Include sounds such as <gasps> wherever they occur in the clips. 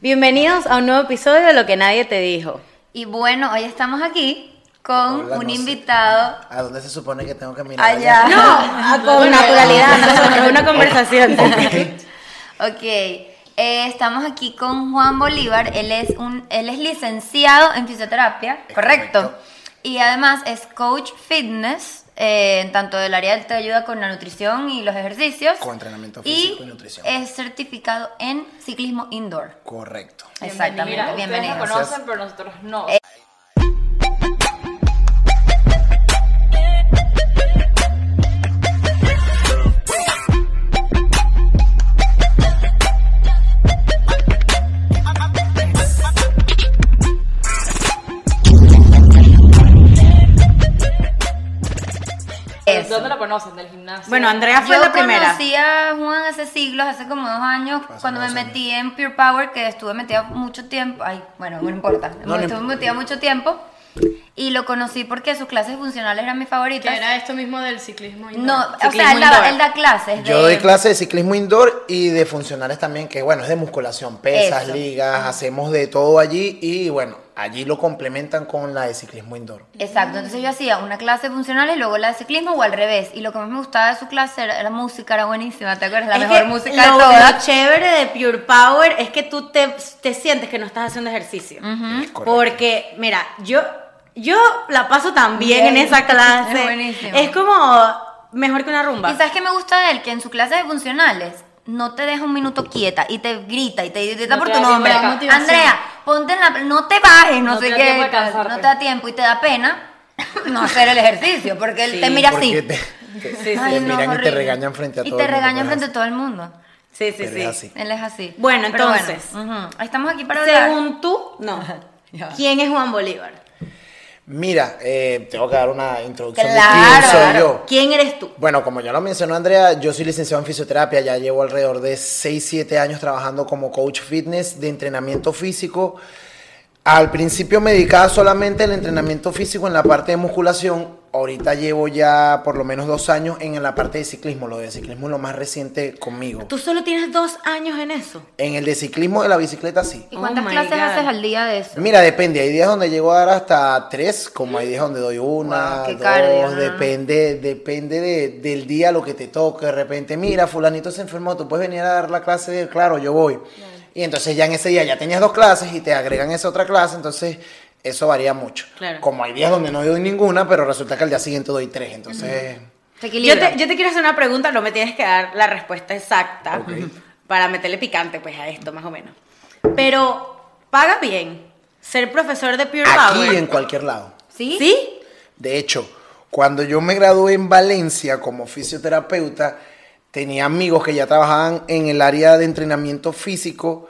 Bienvenidos a un nuevo episodio de Lo que nadie te dijo. Y bueno, hoy estamos aquí con Hola, un no sé. invitado ¿A dónde se supone que tengo que mirar? allá. No, a- con naturalidad, <laughs> nosotros, una conversación. Ok, eh, estamos aquí con Juan Bolívar. Él es un, él es licenciado en fisioterapia, correcto. Y además es coach fitness, eh, en tanto del área de te ayuda con la nutrición y los ejercicios. Con entrenamiento físico y nutrición. es certificado en ciclismo indoor. Correcto. Exactamente, Mira, bienvenido. Ustedes lo conocen, pero nosotros no. Eh, conocen? ¿Del gimnasio? Bueno, Andrea fue Yo la primera. conocí a Juan hace siglos, hace como dos años, Hace cuando me años. metí en Pure Power, que estuve metida mucho tiempo. Ay, bueno, no importa. No, estuve metida mucho tiempo. Y lo conocí porque sus clases funcionales eran mis Que favoritas. era esto mismo del ciclismo. indoor. No, o sea, él da, él da clases. Yo doy clase de ciclismo indoor y de funcionales también, que bueno, es de musculación, pesas, Eso. ligas, hacemos de todo allí y bueno, allí lo complementan con la de ciclismo indoor. Exacto, entonces yo hacía una clase funcional y luego la de ciclismo o al revés. Y lo que más me gustaba de su clase era la música, era buenísima, ¿te acuerdas? La Es mejor música lo, de todas. lo chévere de Pure Power es que tú te, te sientes que no estás haciendo ejercicio. Es correcto. Porque, mira, yo, yo la paso tan bien, Bien. en esa clase. <laughs> Es buenísimo. Es como mejor que una rumba. ¿Y sabes qué me gusta de él? Que en su clase de funcionales no te deja un minuto quieta y te grita y te grita No por te tu nombre. Andrea, ponte en la... No te bajes, no, No sé te da qué. no te da tiempo y te da pena no hacer el ejercicio porque él Sí, te mira así. te, te- <laughs> Sí, te sí. Ay, no, miran y te regañan frente a Y todo te el mundo, regañan pero frente es a todo el mundo. Sí, sí, Pero sí. es así. Él es así. Bueno, Pero entonces. ujú, Estamos aquí para hablar. Según tú, no. <laughs> ¿Quién es Juan Bolívar? Mira, eh, tengo que dar una introducción Claro, de quién soy yo. ¿Quién eres tú? Bueno, como ya lo mencionó Andrea, yo soy licenciado en fisioterapia, ya llevo alrededor de 6, 7 años trabajando como coach fitness de entrenamiento físico. Al principio me dedicaba solamente al entrenamiento físico en la parte de musculación, ahorita llevo ya por lo menos dos años en la parte de ciclismo, lo de ciclismo es lo más reciente conmigo. Tú solo tienes dos años en eso. En el de ciclismo de la bicicleta sí. ¿Y cuántas Oh clases God. haces al día de eso? Mira, depende. Hay días donde llego a dar hasta tres, como hay días donde doy una, Wow, qué dos. depende, depende de- del día lo que te toque. De repente, mira, fulanito se enfermó, tú puedes venir a dar la clase de él. Claro, yo voy. Y entonces ya en ese día ya tenías dos clases y te agregan esa otra clase, entonces eso varía mucho. Claro. Como hay días donde no doy ninguna, pero resulta que al día siguiente doy tres, entonces... Te Yo te, yo te quiero hacer una pregunta, no me tienes que dar la respuesta exacta para meterle picante pues a esto más o menos. Pero paga bien ser profesor de Pure Aquí Power. en cualquier lado. ¿Sí? ¿Sí? De hecho, cuando yo me gradué en Valencia como fisioterapeuta, tenía amigos que ya trabajaban en el área de entrenamiento físico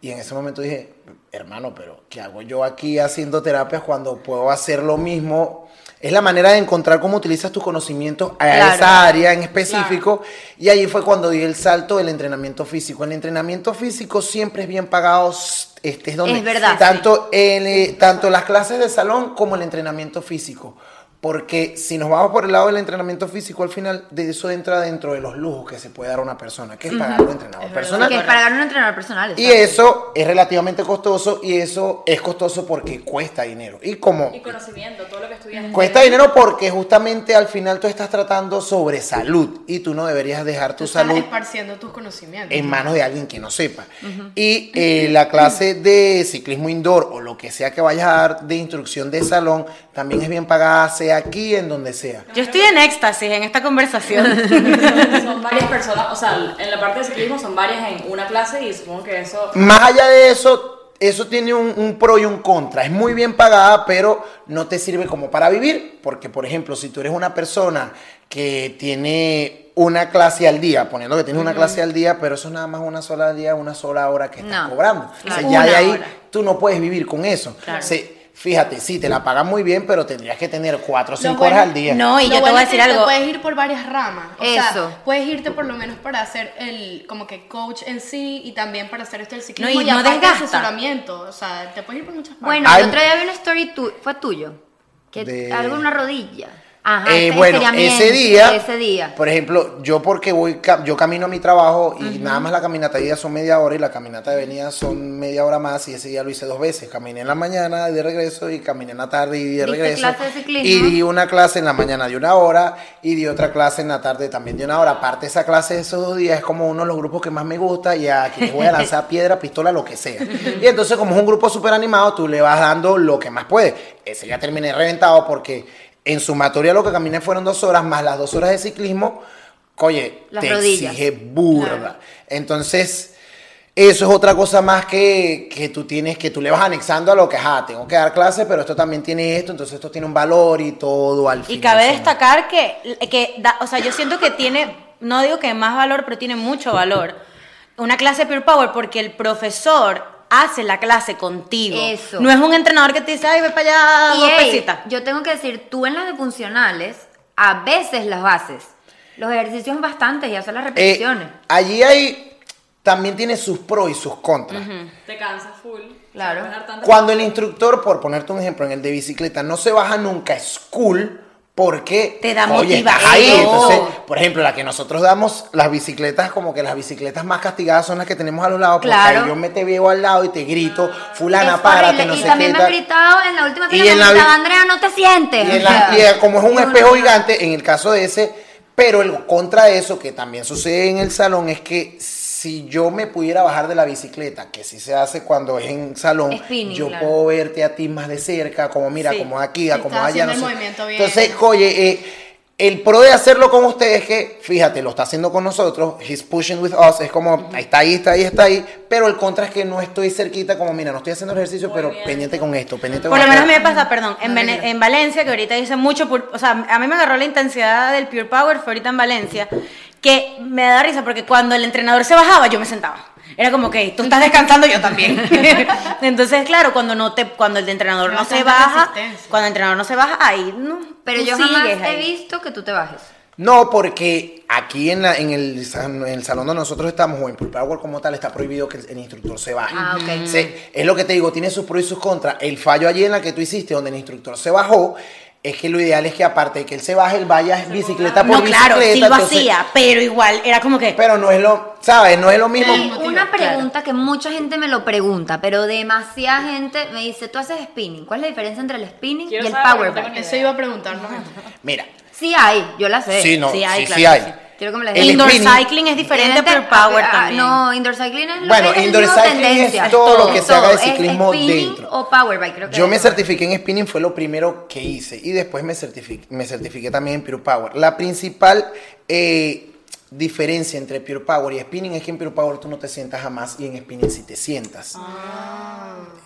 y en ese momento dije, hermano, pero ¿qué hago yo aquí haciendo terapias cuando puedo hacer lo mismo? Es la manera de encontrar cómo utilizas tus conocimientos a Claro. esa área en específico y ahí fue cuando di el salto del entrenamiento físico. El entrenamiento físico siempre es bien pagado, este es donde Es verdad, tanto el, tanto las clases de salón como el entrenamiento físico. Porque si nos vamos por el lado del entrenamiento físico, al final de eso entra dentro de los lujos que se puede dar a una persona, que es pagar un entrenador personal. Que es para ganar un entrenador personal. Y eso es relativamente costoso y eso es costoso porque cuesta dinero. Y como Y conocimiento, todo lo que estudiaste. cuesta dinero porque justamente al final tú estás tratando sobre salud y tú no deberías dejar tu Tú estás salud esparciendo tus conocimientos. en manos de alguien que no sepa. Y eh, la clase de ciclismo indoor o lo que sea que vayas a dar de instrucción de salón también es bien pagada, sea aquí en donde sea. Yo estoy en éxtasis en esta conversación. <laughs> Son, son <laughs> varias personas, o sea, en la parte de ciclismo son varias en una clase y supongo que eso... Más allá de eso, eso tiene un, un pro y un contra. Es muy bien pagada, pero no te sirve como para vivir. Porque, por ejemplo, si tú eres una persona que tiene una clase al día, poniendo que tienes una clase al día, pero eso es nada más una sola al día, una sola hora que estás No, cobrando. O sea, ya de ahí hora. tú no puedes vivir con eso. Claro. Fíjate, sí, te la pagan muy bien, pero tendrías que tener cuatro o cinco bueno- horas al día. No, y Lo yo te bueno voy a es que decir te algo. puedes ir por varias ramas. O Eso. sea, puedes irte por lo menos para hacer el como que coach en sí y también para hacer esto del ciclismo No, y no aparte desgasta. asesoramiento. O sea, te puedes ir por muchas partes. Bueno, el otro día vi una story tu- fue tuyo. Que De- algo en una rodilla. Ajá, Eh, este bueno, ese día, ese día. por ejemplo, yo porque voy, yo camino a mi trabajo y nada más la caminata de ida son media hora y la caminata de venida son media hora más y ese día lo hice dos veces. Caminé en la mañana de regreso y caminé en la tarde y de ¿Diste regreso. clase de ciclismo? Y di una clase en la mañana de una hora y di otra clase en la tarde también de una hora. Aparte esa clase de esos dos días es como uno de los grupos que más me gusta y a quienes voy a lanzar <laughs> piedra, pistola, lo que sea. Y entonces como es un grupo súper animado, tú le vas dando lo que más puedes. Ese ya terminé reventado porque en sumatoria lo que caminé fueron dos horas más las dos horas de ciclismo. Oye, Las te rodillas. exige burda. Entonces, eso es otra cosa más que, que tú tienes, que tú le vas anexando a lo que, ajá, tengo que dar clase, pero esto también tiene esto, entonces esto tiene un valor y todo al Y final cabe son- destacar que, que da- o sea, yo siento que tiene, no digo que más valor, pero tiene mucho valor. Una clase de Pure Power porque el profesor hace la clase contigo. Eso. No es un entrenador que te dice, ay, ve para allá, Y dos pesitas. yo tengo que decir, tú en las de funcionales, a veces las haces. Los ejercicios bastantes y haces las Eh, repeticiones. allí hay, también tiene sus pros y sus contras. Te cansas full. Claro. Cuando el instructor, por ponerte un ejemplo, en el de bicicleta, no se baja nunca, es cool. Porque Te da oye, estás ahí. Entonces, por ejemplo, la que nosotros damos, las bicicletas, como que las bicicletas más castigadas son las que tenemos a los lados. Porque Claro. ahí yo me te veo al lado y te grito, fulana, Es párate, no y sé también qué. me han gritado en la última Y fila, en me la gritaba, Andrea, no te sientes. Y, en la- y, como es un y espejo gigante, en el caso de ese, pero el contra de eso, que también sucede en el salón, es que si yo me pudiera bajar de la bicicleta, que sí se hace cuando es en salón, Spinning, yo claro. puedo verte a ti más de cerca, como mira, Sí. como aquí, como estás allá. No sé. Entonces, oye, eh, el pro de hacerlo con ustedes es que, fíjate, lo está haciendo con nosotros, he's pushing with us, es como, ahí está ahí, está ahí, está ahí, pero el contra es que no estoy cerquita, como mira, no estoy haciendo ejercicio, pero pendiente con esto, pendiente Por con lo menos me pasa, perdón, en, No, en Valencia, que ahorita dice mucho, o sea, a mí me agarró la intensidad del Pure Power, fue ahorita en Valencia, que me da risa porque cuando el entrenador se bajaba, yo me sentaba. Era como que tú estás descansando, yo también. <laughs> Entonces, claro, cuando no te, cuando el entrenador no se baja, cuando el entrenador no se baja, ahí no. Pero yo jamás he ahí. visto que tú te bajes. No, porque aquí en, la, en, el, san- en el salón donde nosotros estamos, o en Pool Power como tal, está prohibido que el, el instructor se baje. Ah, es lo que te digo, tiene sus pros y sus contras. El fallo allí en la que tú hiciste, donde el instructor se bajó, es que lo ideal es que aparte de que él se baje, él vaya en bicicleta por No, bicicleta. claro, sí lo entonces- hacía, pero igual, era como que... Pero no es lo, ¿sabes? No es lo mismo. Y una claro. pregunta que mucha gente me lo pregunta, pero demasiada gente me dice, tú haces spinning. ¿Cuál es la diferencia entre el spinning Quiero y el power Eso iba a preguntar, ¿no? Mira, Sí hay, yo la sé. sí, no, sí sí, hay, sí, claro hay. Quiero que me digas. Indoor spinning- cycling es diferente, pero power ah, también. No, indoor cycling es lo Bueno, que indoor cycling es todo lo que se haga de. Es ciclismo spinning dentro. o power bike, creo que Yo es. me certifiqué en spinning, fue lo primero que hice. Y después me certifiqué, me certifiqué también en Pure Power. La principal eh, diferencia entre Pure Power y spinning es que en Pure Power tú no te sientas jamás y en spinning sí te sientas.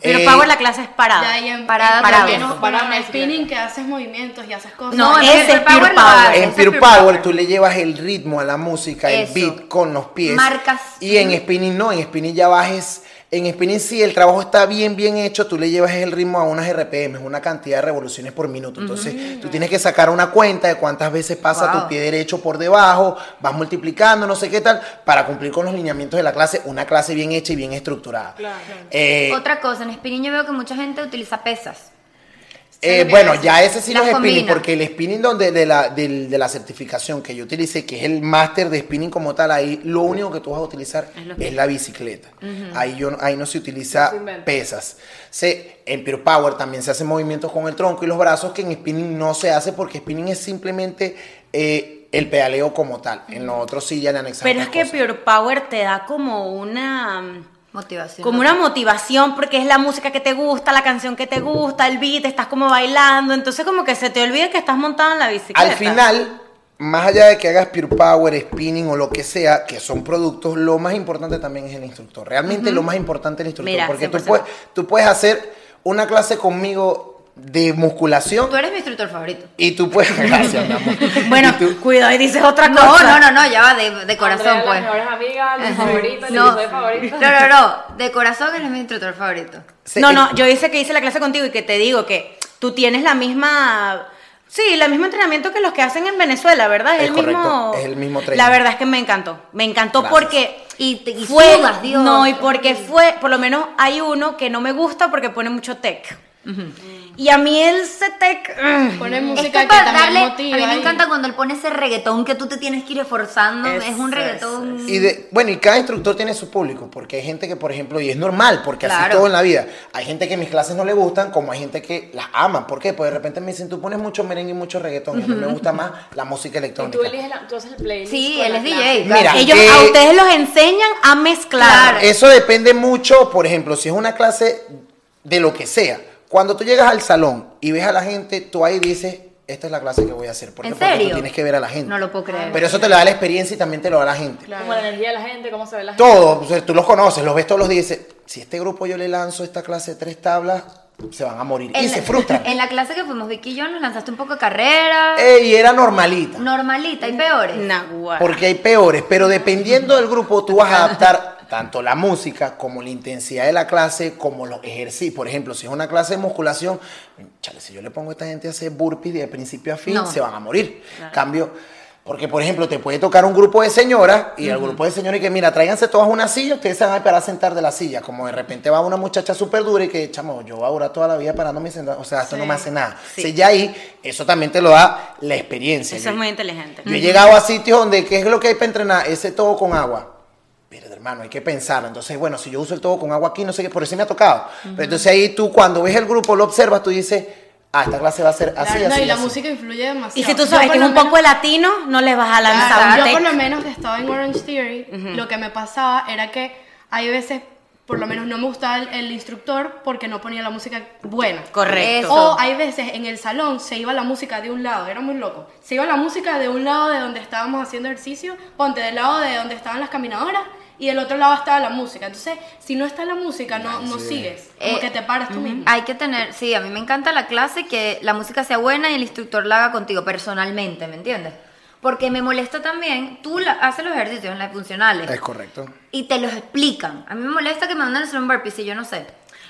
Pero Eh, Power la clase es parada. Ya en, Parada, en- parada. Parada, en spinning que haces movimientos y haces cosas. No, ese Pure es Pure Power En Pure Power, Power. tú le llevas el ritmo a la música, el beat con los pies. Marcas. Y en spinning no, en spinning ya bajes. En spinning sí, el trabajo está bien, bien hecho. Tú le llevas el ritmo a unas RPM, una cantidad de revoluciones por minuto. Entonces, tú tienes que sacar una cuenta de cuántas veces pasa Wow. tu pie derecho por debajo, vas multiplicando, no sé qué tal, para cumplir con los lineamientos de la clase. Una clase bien hecha y bien estructurada. Eh, Otra cosa, en spinning yo veo que mucha gente utiliza pesas. Eh, bueno, ya ese sí no es spinning, combina. porque el spinning donde de la, de la certificación que yo utilicé, que es el máster de spinning como tal, ahí lo único que tú vas a utilizar es, la bicicleta. ahí, yo, ahí no se utiliza pesas. Se, en Pure Power también se hacen movimientos con el tronco y los brazos que en spinning no se hace porque spinning es simplemente eh, el pedaleo como tal. En lo otro sí ya le Pero es que cosas. Pure Power te da como una... Motivación. Como una motivación porque es la música que te gusta, la canción que te gusta, el beat, estás como bailando, entonces como que se te olvida que estás montado en la bicicleta. Al final, más allá de que hagas Pure Power, spinning o lo que sea, que son productos, lo más importante también es el instructor. Realmente lo más importante es el instructor. Mira, porque tú 100%. puedes, tú puedes hacer una clase conmigo de musculación Tú eres mi instructor favorito. y tú puedes. <laughs> Gracias, mi amor. <laughs> Bueno, Y tú- cuidado y dices otra No, cosa. no, no, no, ya va de, de corazón, Andrea, pues. Las mejores amigas, No, favorito. no, no, no, de corazón eres mi instructor favorito. No, no, yo hice que hice la clase contigo y que te digo que tú tienes la misma... Sí, el mismo entrenamiento que los que hacen en Venezuela, ¿verdad? Es el correcto, mismo... es el mismo training. La verdad es que me encantó. Me encantó Gracias. porque... Y, te, y fue, sudas, Dios. No, y porque fue, por lo menos hay uno que no me gusta porque pone mucho tech. Y a mí el CETEC... mm, Pone Es música que que, para también darle, motiva. a mí me y- encanta cuando él pone ese reggaetón que tú te tienes que ir esforzando. es un reggaetón. Y de, bueno, y cada instructor tiene su público, porque hay gente que, por ejemplo, y es normal, porque así Claro. es todo en la vida. Hay gente que mis clases no le gustan, como hay gente que las ama. ¿Por qué? Pues de repente me dicen, tú pones mucho merengue y mucho reggaetón, y a mí me gusta más la música Y electrónica. tú eliges la, tú haces el playlist. Sí, él es. DJ. Mira, Ellos eh, a ustedes los enseñan a mezclar. Claro. Eso depende mucho, por ejemplo, si es una clase de lo que sea. Cuando tú llegas al salón y ves a la gente, tú ahí dices, esta es la clase que voy a hacer. ¿Por qué? ¿En Porque serio? tú tienes que ver a la gente. No lo puedo creer. Pero eso te lo da la experiencia y también te lo da la gente. Claro. Como la energía de la gente, cómo se ve la gente. Todo, o sea, tú los conoces, los ves todos los días y dices, si este grupo yo le lanzo esta clase de tres tablas, se van a morir. y se frustran. <laughs> En la clase que fuimos Vicky y yo nos lanzaste un poco de carrera. Eh, y era normalita. Normalita y peores. Naguará. Porque hay peores, pero dependiendo del grupo, tú vas a adaptar tanto la música como la intensidad de la clase, como los ejercicios. Por ejemplo, si es una clase de musculación, chale, si yo le pongo a esta gente a hacer burpees de principio a fin, No. se van a morir. Cambio, porque por ejemplo, te puede tocar un grupo de señoras y el grupo de señoras y que, mira, tráiganse todas una silla, ustedes se van a parar a sentar de la silla. Como de repente va una muchacha súper dura y que, chamo, yo voy a durar toda la vida parándome y sentando. O sea, esto no me hace nada. Sí. Ya ahí, eso también te lo da la experiencia. Eso Yo- es muy inteligente. yo he llegado a sitios donde, ¿qué es lo que hay para entrenar? Ese todo con agua. Mira, hermano, hay que pensar. Entonces, bueno, si yo uso el todo con agua aquí, no sé qué, por eso me ha tocado. Pero entonces ahí tú, cuando ves el grupo, lo observas, tú dices, ah, esta clase va a ser así, Claro, no, así. y la así. música influye demasiado. Y si tú sabes que es un menos- poco de latino, no le vas a lanzar Claro, yo por lo menos que estaba en Orange Theory, lo que me pasaba era que hay veces, por lo menos no me gustaba el, el instructor porque no ponía la música buena. Correcto. O hay veces en el salón se iba la música de un lado, era muy loco. Se iba la música de un lado de donde estábamos haciendo ejercicio, ponte del lado de donde estaban las caminadoras y del otro lado estaba la música. Entonces, si no está la música, no, no sigues. Como Eh, que te paras tú mismo. Hay que tener, sí, a mí me encanta la clase que la música sea buena y el instructor la haga contigo personalmente, ¿me entiendes? Porque me molesta también, tú la- haces los ejercicios en las funcionales Es correcto. y te los explican. A mí me molesta que me mandan a hacer un burpee si yo no sé.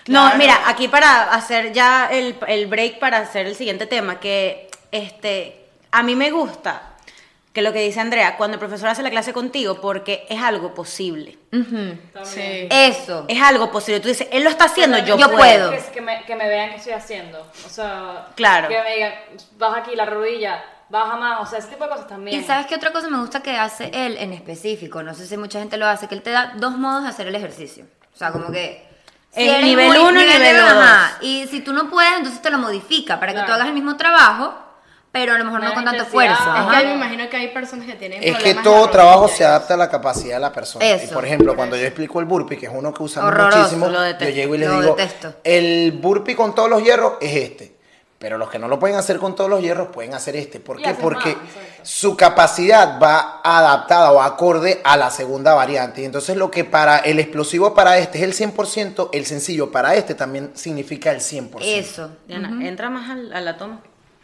No, Claro. mira, aquí para hacer ya el, el break para hacer el siguiente tema, que este, a mí me gusta que lo que dice Andrea, cuando el profesor hace la clase contigo, porque es algo posible. Sí. Eso. Es algo posible. Tú dices, él lo está haciendo, yo, Yo puedo. Que, que me, que me vean qué estoy haciendo. O sea, Claro. que me digan, baja aquí la rodilla, baja más. O sea, ese tipo de cosas también. Y sabes qué otra cosa me gusta que hace él en específico, no sé si mucha gente lo hace, que él te da dos modos de hacer el ejercicio. O sea, como que... El eres nivel muy- uno y nivel dos, dos. ajá. Y si tú no puedes, entonces te lo modifica para que Claro. tú hagas el mismo trabajo, pero a lo mejor no con tanto esfuerzo. Es ajá. que me imagino que hay personas que tienen Es que problemas todo trabajo se adapta a la capacidad de la persona. Y Eso. por ejemplo, cuando yo explico el burpee, que es uno que usamos Horroroso, muchísimo, lo yo detesto, llego y les digo, detesto. el burpee con todos los hierros es este. Pero los que no lo pueden hacer con todos los hierros pueden hacer este. ¿Por Y qué? Porque más, su capacidad va adaptada o acorde a la segunda variante. Y entonces lo que para el explosivo para este es el 100%, el sencillo para este también significa el 100%. Eso. Diana, entra más al- a la toma.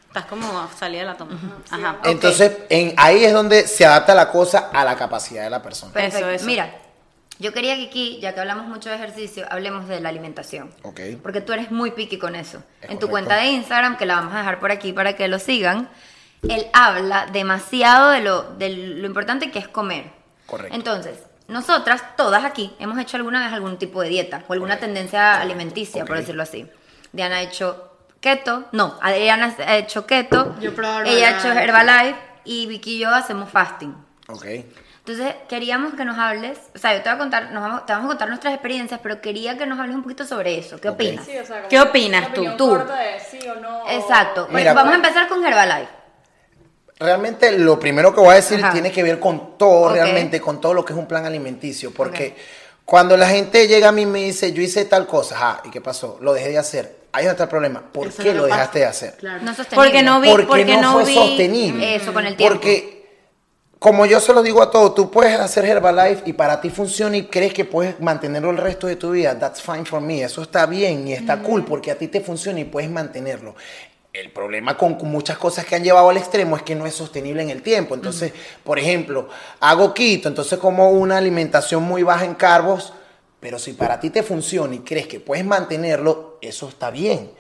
Estás como salida de la toma. Ajá. Entonces, en, ahí es donde se adapta la cosa a la capacidad de la persona. Perfecto. Eso, eso. Mira, yo quería que aquí, ya que hablamos mucho de ejercicio, hablemos de la alimentación. Ok. Porque tú eres muy picky con eso. Es en tu cuenta de Instagram, que la vamos a dejar por aquí para que lo sigan, él habla demasiado de lo, de lo importante que es comer. Correcto. Entonces, nosotras, todas aquí, hemos hecho alguna vez algún tipo de dieta o alguna tendencia alimenticia, por decirlo así. Diana ha hecho keto, no, Adriana ha hecho keto, Yo ella ha hecho Herbalife. Y Vicky y yo hacemos fasting. Ok. Entonces, queríamos que nos hables, o sea, yo te voy a contar, nos vamos, te vamos a contar nuestras experiencias, pero quería que nos hables un poquito sobre eso. ¿Qué opinas? Sí, o sea, como ¿Qué opinas tú? Tú. corta de sí o no. o- Exacto. Mira, vamos a pues- empezar con Herbalife. Realmente lo primero que voy a decir Ajá. tiene que ver con todo, realmente, con todo lo que es un plan alimenticio. Porque cuando la gente llega a mí y me dice, yo hice tal cosa, ah, ¿y qué pasó? Lo dejé de hacer. Ahí está el problema. ¿Por Eso qué no lo pasa. dejaste de hacer? Claro. No sostenible. Porque no vi, Porque, porque no, no, fue vi. sostenible. Eso, con el tiempo. Porque, como yo se lo digo a todos, tú puedes hacer Herbalife y para ti funciona y crees que puedes mantenerlo el resto de tu vida. That's fine for me. Eso está bien y está cool porque a ti te funciona y puedes mantenerlo. El problema con, con muchas cosas que han llevado al extremo es que no es sostenible en el tiempo. Entonces, por ejemplo, hago quito, entonces como una alimentación muy baja en carbos, pero si para ti te funciona y crees que puedes mantenerlo, eso está bien.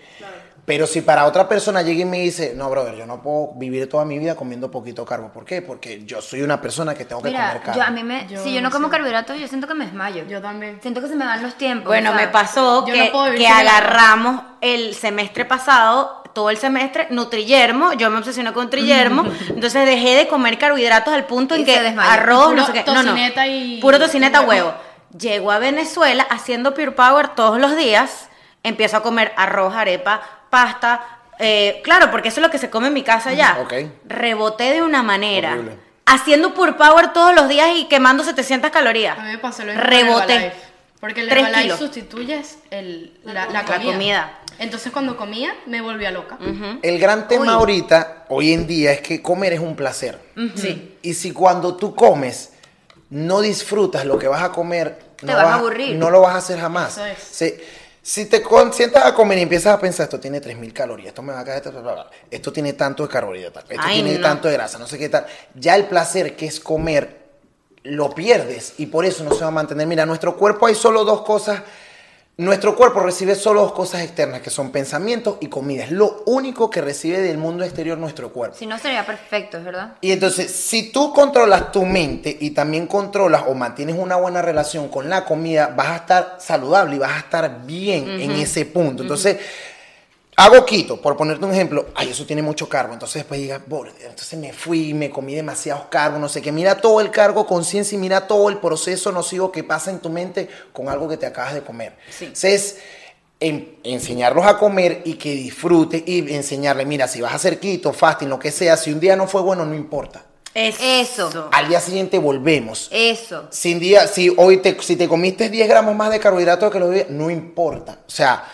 Pero si para otra persona llega y me dice, no, brother, yo no puedo vivir toda mi vida comiendo poquito carbo. ¿Por qué? Porque yo soy una persona que tengo que comer carbo. yo a mí me, Yo si yo no como carbohidratos, yo siento que me desmayo. Yo también. Siento que se me van los tiempos. Bueno, o sea, me pasó yo que, no que agarramos el semestre pasado, todo el semestre, Nutrillermo, yo me obsesioné con Nutrillermo, <laughs> entonces dejé de comer carbohidratos al punto en que se desmayó. arroz, Puro no sé qué, no, no, tocineta y- puro tocineta y huevo. Llego a Venezuela haciendo Pure Power todos los días, empiezo a comer arroz, arepa, pasta, eh, claro, porque eso es lo que se come en mi casa ya. Ok. Reboté de una manera. Horrible. Haciendo Pure Power todos los días y quemando 700 calorías. A mí me pasó lo mismo el Reboté. Herbalife. Porque el Herbalife sustituyes el, la, la La comida. comida. Entonces cuando comía me volvía loca. El gran tema Uy. ahorita, hoy en día, es que comer es un placer. Sí. Y si cuando tú comes no disfrutas lo que vas a comer, Te no vas a aburrir. No lo vas a hacer jamás. Eso es. Si, si te sientas a comer y empiezas a pensar, esto tiene 3000 calorías, esto me va a caer, esto, esto tiene tanto de carbohidratos, esto Ay, tiene no. tanto de grasa, no sé qué tal. Ya el placer que es comer lo pierdes y por eso no se va a mantener. Mira, nuestro cuerpo hay solo dos cosas. Nuestro cuerpo recibe solo dos cosas externas, que son pensamientos y comida. Es lo único que recibe del mundo exterior nuestro cuerpo. Si no sería perfecto, es verdad. Y entonces, si tú controlas tu mente y también controlas o mantienes una buena relación con la comida, vas a estar saludable y vas a estar bien en ese punto. Entonces, hago quito, por ponerte un ejemplo, ay, eso tiene mucho carbo. Entonces después digas, "Bor, entonces me fui, me comí demasiados carbos, no sé qué. Mira todo el cargo, conciencia y mira todo el proceso nocivo que pasa en tu mente con algo que te acabas de comer. Entonces, en- enseñarlos a comer y que disfrute y enseñarle, mira, si vas a hacer quito, fasting, lo que sea, si un día no fue bueno, no importa. Eso. Al día siguiente volvemos. Eso. Sin día, si hoy te, si te comiste 10 gramos más de carbohidratos que los días, no importa. O sea,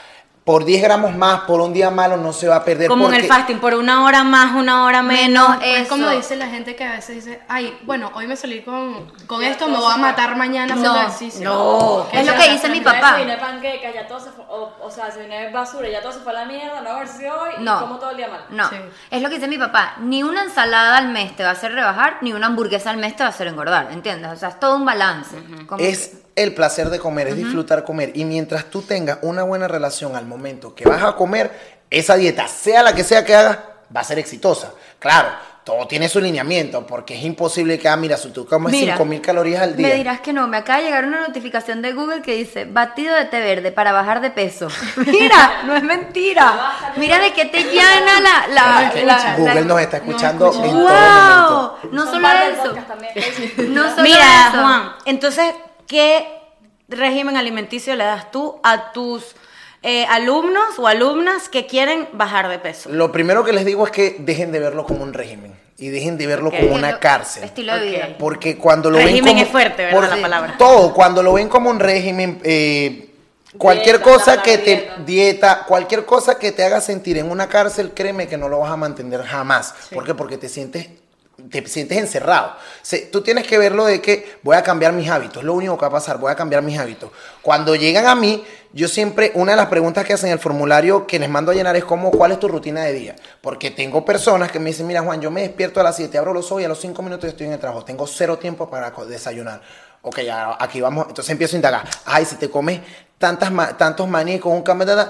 por 10 gramos más, por un día malo, no se va a perder. Como en el porque- fasting, por una hora más, una hora menos. Menos, Es Eso. como dice la gente que a veces dice, ay, bueno, hoy me salí con, con esto, me voy a matar mañana haciendo No, ejercicio. no. Es lo que dice mi papá. Si viene panquecas, ya todo se fue, o, o sea, si viene basura, ya todo se fue a la mierda, no ejercicio hoy No. y como todo el día mal. No, Sí. es lo que dice mi papá. Ni una ensalada al mes te va a hacer rebajar, ni una hamburguesa al mes te va a hacer engordar, ¿entiendes? O sea, es todo un balance. Como Es que- el placer de comer, es disfrutar comer. Y mientras tú tengas una buena relación al momento que vas a comer, esa dieta, sea la que sea que hagas, va a ser exitosa. Claro, todo tiene su lineamiento, porque es imposible que, ah, mira, si tú comes Mira, 5000 calorías al día. Me dirás que no, me acaba de llegar una notificación de Google que dice batido de té verde para bajar de peso. <laughs> Mira, no es mentira. Mira de qué te llena la... la, Google la- nos está escuchando escucha. en todo momento. ¡Wow! No solo eso. <laughs> No solo Mira, eso. Juan, entonces, ¿qué régimen alimenticio le das tú a tus eh, alumnos o alumnas que quieren bajar de peso? Lo primero que les digo es que dejen de verlo como un régimen y dejen de verlo como una cárcel. Estilo de vida. Porque cuando lo ven Régimen como es fuerte, ¿verdad, la palabra? Todo, cuando lo ven como un régimen, eh, cualquier Dieta, cosa que te dieta. dieta, cualquier cosa que te haga sentir en una cárcel, créeme que no lo vas a mantener jamás. ¿Por qué? Porque te sientes te sientes encerrado. Se- tú tienes que verlo de que voy a cambiar mis hábitos, lo único que va a pasar, voy a cambiar mis hábitos. Cuando llegan a mí, yo siempre, una de las preguntas que hacen en el formulario que les mando a llenar es como, ¿cuál es tu rutina de día? Porque tengo personas que me dicen, mira Juan, yo me despierto a las 7, abro los ojos y a los 5 minutos estoy en el trabajo, tengo cero tiempo para desayunar. Ok, ya, aquí vamos, entonces empiezo a indagar. Ay, si te comes tantas, tantos maní con un cambio de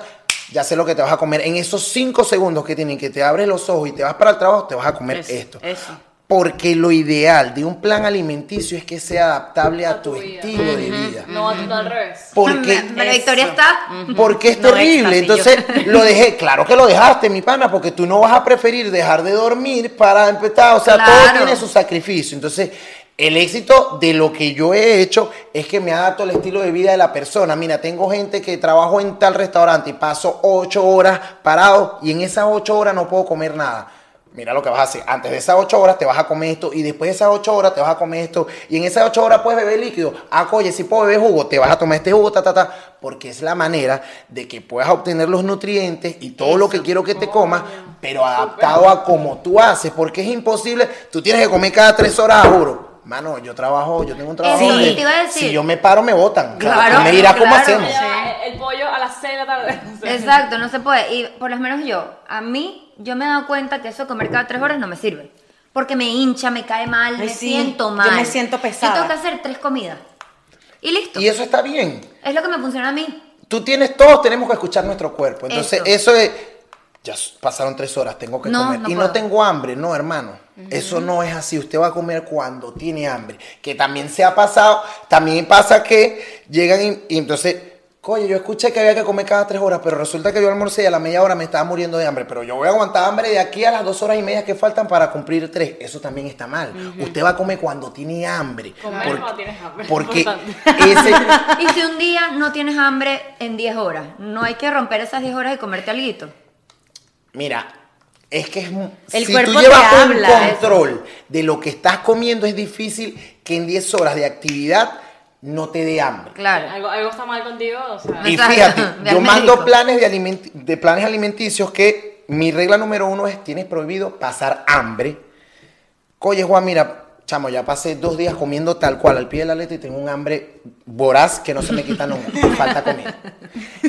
ya sé lo que te vas a comer. En esos 5 segundos que tienen que te abres los ojos y te vas para el trabajo, te vas a comer Eso, esto. eso. Porque lo ideal de un plan alimenticio es que sea adaptable a, A tu, tu estilo de vida. No, a tú al revés. Porque, Pero Victoria está... porque es No, terrible. Entonces <laughs> lo dejé. Claro que lo dejaste, mi pana, porque tú no vas a preferir dejar de dormir para empezar. O sea, todo tiene su sacrificio. Entonces, el éxito de lo que yo he hecho es que me adapto al estilo de vida de la persona. Mira, tengo gente que trabajo en tal restaurante y paso ocho horas parado y en esas ocho horas no puedo comer nada. Mira lo que vas a hacer. Antes de esas ocho horas te vas a comer esto y después de esas ocho horas te vas a comer esto y en esas ocho horas puedes beber líquido. Ah, oye, si puedo beber jugo, te vas a tomar este jugo, ta, ta, ta. Porque es la manera de que puedas obtener los nutrientes y todo lo que quiero que te comas, pero adaptado a como tú haces. Porque es imposible. Tú tienes que comer cada tres horas, juro. Mano, yo trabajo, yo tengo un trabajo. Sí, donde te iba a decir. Si yo me paro, me botan. Claro, Tú me dirás cómo claro. hacemos. Ya, el, el pollo a las 6 de la tarde. <laughs> Exacto, no se puede. Y por lo menos yo, a mí, yo me he dado cuenta que eso de comer cada tres horas no me sirve. Porque me hincha, me cae mal, Ay, me sí, siento yo mal. me siento pesada. Yo tengo que hacer tres comidas. Y listo. Y eso está bien. Es lo que me funciona a mí. Tú tienes, todos tenemos que escuchar nuestro cuerpo. Entonces, Eso. eso, es, ya pasaron tres horas, tengo que No, comer. no y puedo. no tengo hambre, no, hermano. Eso no es así. Usted va a comer cuando tiene hambre. Que también se ha pasado, también pasa que llegan y, y entonces, coño, yo escuché que había que comer cada tres horas, pero resulta que yo almorcé y a la media hora me estaba muriendo de hambre. Pero yo voy a aguantar hambre de aquí a las dos horas y media que faltan para cumplir tres. Eso también está mal. Usted va a comer cuando tiene hambre. Comer Porque- cuando tienes hambre, Porque importante. ese, <laughs> Y si un día no tienes hambre en 10 horas, no hay que romper esas 10 horas y comerte algo. Mira, es que es El si cuerpo tú te llevas un habla, control de lo que estás comiendo, es difícil que en 10 horas de actividad no te dé hambre. Claro. Algo, algo está mal contigo, o sea. Y fíjate, yo mando planes de, alimenti- de planes alimenticios que mi regla número uno es tienes prohibido pasar hambre. Oye, Juan, mira, chamo, ya pasé dos días comiendo tal cual al pie de la letra y tengo un hambre voraz que no se me quita nunca. me falta comida.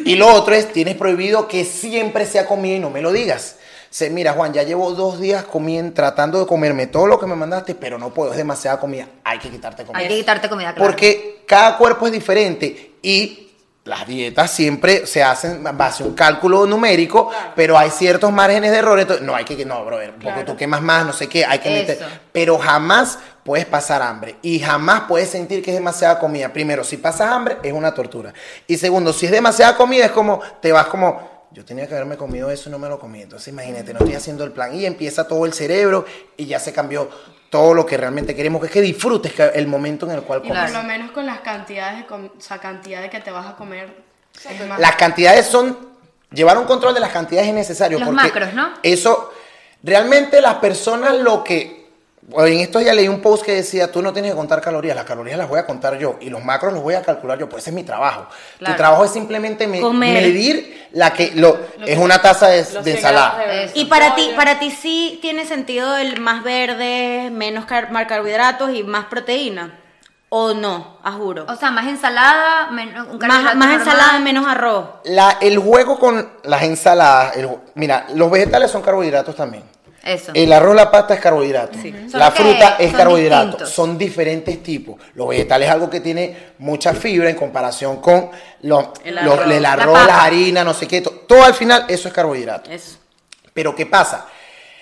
Y lo otro es, tienes prohibido que siempre sea comida y no me lo digas. Se, mira, Juan, ya llevo dos días comiendo, tratando de comerme todo lo que me mandaste, pero no puedo, es demasiada comida. Hay que quitarte comida. Hay que quitarte comida, claro. Porque cada cuerpo es diferente y las dietas siempre se hacen en base a un cálculo numérico, pero hay ciertos márgenes de error. entonces, no hay que, no, brother, porque Claro. tú quemas más, no sé qué, hay que meter. Pero jamás puedes pasar hambre y jamás puedes sentir que es demasiada comida. Primero, si pasas hambre, es una tortura. Y segundo, si es demasiada comida, es como, te vas como, yo tenía que haberme comido eso y no me lo comí. Entonces, imagínate, no estoy haciendo el plan. Y empieza todo el cerebro y ya se cambió todo lo que realmente queremos, que es que disfrutes el momento en el cual Y comes. por lo menos con las cantidades, de com- o sea, cantidades que te vas a comer. más- Las cantidades son. Llevar un control de las cantidades es necesario. Los porque macros, ¿no? Eso. Realmente las personas lo que. Bueno, En esto ya leí un post que decía, tú no tienes que contar calorías, las calorías las voy a contar yo y los macros los voy a calcular yo, pues ese es mi trabajo. Claro. Tu trabajo es simplemente me- Comer. medir la que lo, es una taza de, Los de 100 ensalada. de. Y para ti, para ti sí tiene sentido el más verde, menos car- más carbohidratos y más proteína. ¿O no? A juro. O sea, más ensalada, menos, un Más, más ensalada, menos arroz. La- el juego con las ensaladas, el mira, los vegetales son carbohidratos también. Eso. El arroz, la pasta es carbohidrato. La fruta es carbohidrato. distintos. Son diferentes tipos. Los vegetales es algo que tiene mucha fibra en comparación con los, El los- arroz. el La arroz, harinas, no sé qué. to- Todo al final, eso es carbohidrato. Eso. Pero ¿qué pasa?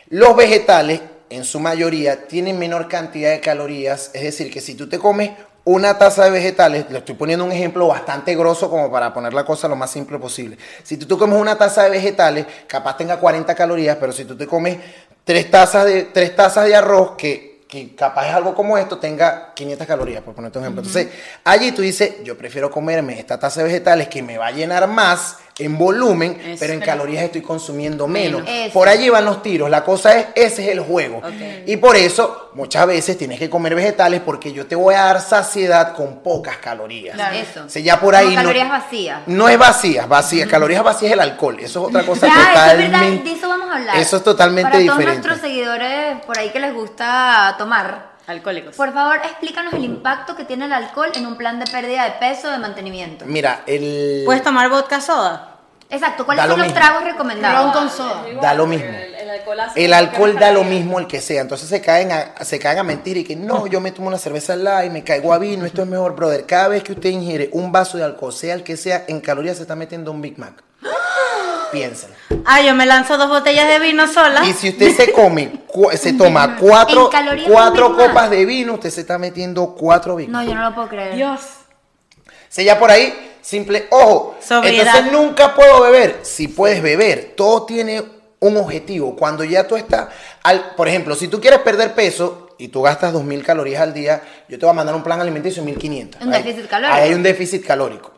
Los vegetales, en su mayoría, tienen menor cantidad de calorías. Es decir, que si tú te comes una taza de vegetales, le estoy poniendo un ejemplo bastante grosso como para poner la cosa lo más simple posible. Si tú te comes una taza de vegetales, capaz tenga 40 calorías, pero si tú te comes tres tazas de, tres tazas de arroz, que, que capaz es algo como esto, tenga 500 calorías, por ponerte un ejemplo. Entonces, allí tú dices, yo prefiero comerme esta taza de vegetales que me va a llenar más en volumen, pero en calorías estoy consumiendo menos. Por allí van los tiros. La cosa es, ese es el juego. Y por eso, muchas veces tienes que comer vegetales porque yo te voy a dar saciedad con pocas calorías. Claro. Eso. O sea, ya por ahí Como no- calorías vacías. No es vacías, vacías. Calorías vacías es el alcohol. Eso es otra cosa Ya, eso es verdad, totalmente. de eso vamos a hablar. Eso es totalmente Para diferente. todos nuestros seguidores por ahí que les gusta tomar, Alcohólicos. por favor, explícanos el impacto que tiene el alcohol en un plan de pérdida de peso de mantenimiento. Mira, el. ¿Puedes tomar vodka soda? Exacto, ¿cuáles Da son lo los mismo. tragos Ron recomendados? con soda. Igual, Da lo mismo. El, el alcohol, hace El alcohol da lo mismo el que sea. Entonces se caen a, se caen a mentir y que no, yo me tomo una cerveza light, me caigo a vino, esto es mejor, brother. Cada vez que usted ingiere un vaso de alcohol, sea el que sea, en calorías se está metiendo un Big Mac. <gasps> Piénsalo. Ah, yo me lanzo dos botellas de vino sola. Y si usted se come, se <laughs> toma cuatro, cuatro copas de vino, usted se está metiendo cuatro Big No, yo no lo puedo creer. Dios. Se ya por ahí, simple, ojo. Sobriedad. Entonces nunca puedo beber. Si puedes beber, todo tiene un objetivo. Cuando ya tú estás, al, por ejemplo, si tú quieres perder peso y tú gastas 2.000 calorías al día, yo te voy a mandar un plan alimenticio de 1.500. Un Ahí- déficit calórico. Ahí hay un déficit calórico.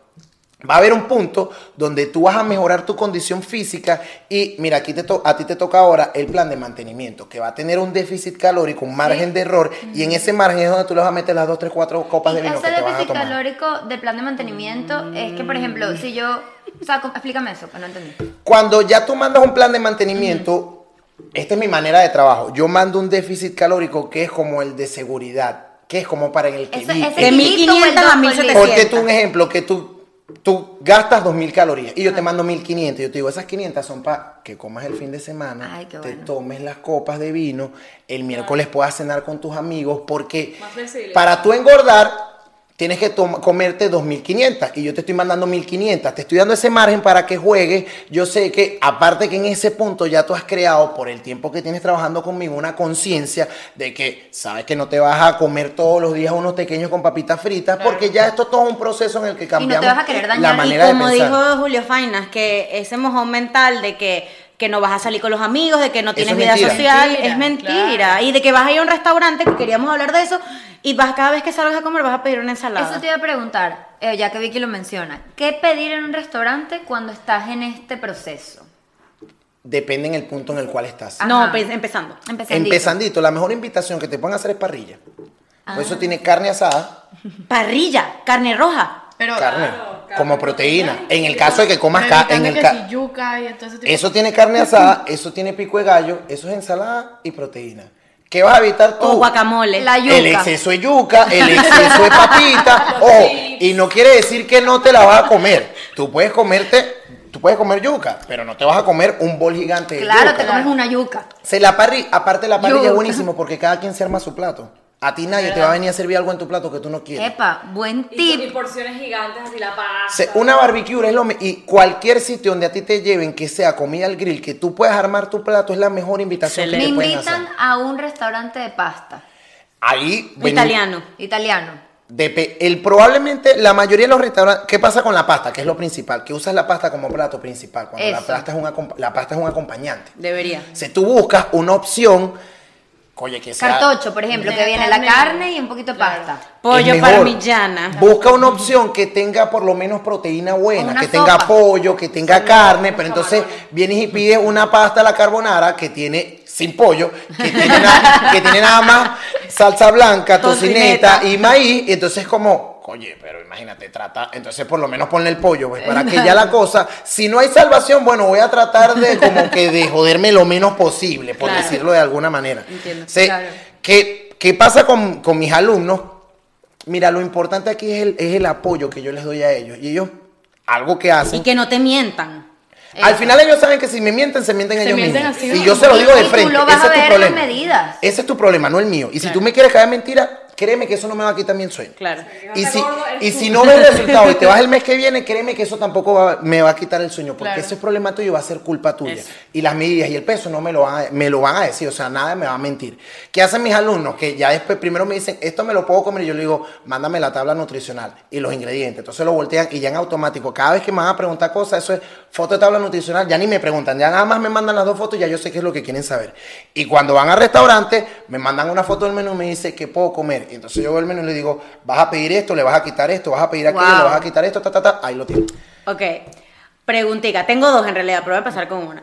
Va a haber un punto donde tú vas a mejorar tu condición física y mira, aquí te to- a ti te toca ahora el plan de mantenimiento, que va a tener un déficit calórico, un margen de error, y en ese margen es donde tú le vas a meter las 2, 3, 4 copas de Y vino ese que te vas a déficit tomar. calórico del plan de mantenimiento es que, por ejemplo, si yo... O sea, explícame eso, que no entendí. Cuando ya tú mandas un plan de mantenimiento, esta es mi manera de trabajo. Yo mando un déficit calórico que es como el de seguridad, que es como para el que vive. ese De kilito o el 1500 a dos por 1700. Ponte tú un ejemplo que tú, tú gastas 2.000 calorías y yo te mando 1.500. Yo te digo, esas 500 son para que comas el fin de semana, Ay, te tomes las copas de vino, el miércoles puedas cenar con tus amigos, porque para tú engordar, tienes que comerte 2.500 y yo te estoy mandando 1.500. Te estoy dando ese margen para que juegues. Yo sé que, aparte que en ese punto ya tú has creado, por el tiempo que tienes trabajando conmigo, una conciencia de que sabes que no te vas a comer todos los días unos pequeños con papitas fritas, porque ya esto es todo un proceso en el que cambiamos vas a querer dañar. la Y manera y como de pensar. dijo Julio Fainas, que ese mojón mental de que, que no vas a salir con los amigos, de que no tienes es vida mentira. social, Mentira, es mentira. claro. Y de que vas a ir a un restaurante, que queríamos hablar de eso, y vas cada vez que salgas a comer vas a pedir una ensalada. Eso te iba a preguntar, eh, ya que Vicky lo menciona. ¿Qué pedir en un restaurante cuando estás en este proceso? Depende en el punto en el cual estás. Ajá. No, pe- empezando. Empezandito. Empezandito, la mejor invitación que te pueden hacer es parrilla. Por Ah. eso tiene carne asada, Parrilla, carne roja. Pero, carne, carne, como proteína. En el caso de que comas pero ca- en evitando el que ca- si yuca y todo ese tipo Eso tiene carne asada, <laughs> eso tiene pico de gallo, eso es ensalada y proteína. ¿Qué vas a evitar tú? O guacamole. La yuca. El exceso de yuca, el exceso de papita. <laughs> Ojo, y no quiere decir que no te la vas a comer. Tú puedes comerte, tú puedes comer yuca, pero no te vas a comer un bol gigante de Claro, yuca. te comes una yuca. Se la parri, aparte la parrilla es buenísimo porque cada quien se arma su plato. A ti nadie te va a venir a servir algo en tu plato que tú no quieres. Epa, buen Y, y tip. porciones gigantes, así la pasta. Se- una barbecue es lo me- y cualquier sitio donde a ti te lleven que sea comida al grill, que tú puedas armar tu plato es la mejor invitación que Me te pueden invitan hacer. a un restaurante de pasta Ahí Italiano. italiano. Depe- el, probablemente la mayoría de los restaurantes, ¿qué pasa con la pasta? Que es lo principal, que usas la pasta como plato principal, cuando la pasta, es un la pasta es un acompañante. Debería. Si tú buscas una opción, oye, que sea... Cartocho, por ejemplo, que viene la carne. y un poquito de Claro. pasta. Pollo parmigiana. Busca una opción que tenga por lo menos proteína buena, que tenga pollo, que tenga carne, pero entonces vienes y pides una pasta a la carbonara que tiene sin pollo, que tiene, <laughs> na- que tiene nada más salsa blanca, tocineta Tocineta. y maíz, y entonces como, oye, pero imagínate, trata, entonces por lo menos ponle el pollo, pues, para que ya la cosa, si no hay salvación, bueno, voy a tratar de como que de joderme lo menos posible, por Claro. decirlo de alguna manera. Entiendo, Se- claro. ¿qué, qué pasa con, con mis alumnos? Mira, lo importante aquí es el, es el apoyo que yo les doy a ellos. Y ellos, algo que hacen. Y que no te mientan. al final ellos saben que si me mienten, se mienten Se ellos mienten mismos. así y yo se lo digo de tú frente. lo vas Ese a es tu problema. las medidas. Ese es tu problema, no el mío. Y si tú me quieres caer mentira, créeme que eso no me va a quitar mi sueño. Claro. Y si, y si no ves <laughs> resultado y te vas el mes que viene, créeme que eso tampoco va- me va a quitar el sueño, porque Claro. ese problema tuyo va a ser culpa tuya. Eso. Y las medidas y el peso no me lo, van a, me lo van a decir, o sea, nada me va a mentir. ¿Qué hacen mis alumnos? Que ya después primero me dicen, esto me lo puedo comer, y yo le digo, mándame la tabla nutricional y los ingredientes. Entonces lo voltean y ya en automático, cada vez que me van a preguntar cosas, eso es foto de tabla nutricional, ya ni me preguntan, ya nada más me mandan las dos fotos y ya yo sé qué es lo que quieren saber. Y cuando van al restaurante, me mandan una foto del menú y me dice, ¿qué puedo comer? Y entonces yo veo el menú y le digo, vas a pedir esto, le vas a quitar esto, vas a pedir aquello, Wow. le vas a quitar esto, ta, ta, ta, ahí lo tienes. Ok, preguntica. Tengo dos en realidad, pero voy a empezar con una.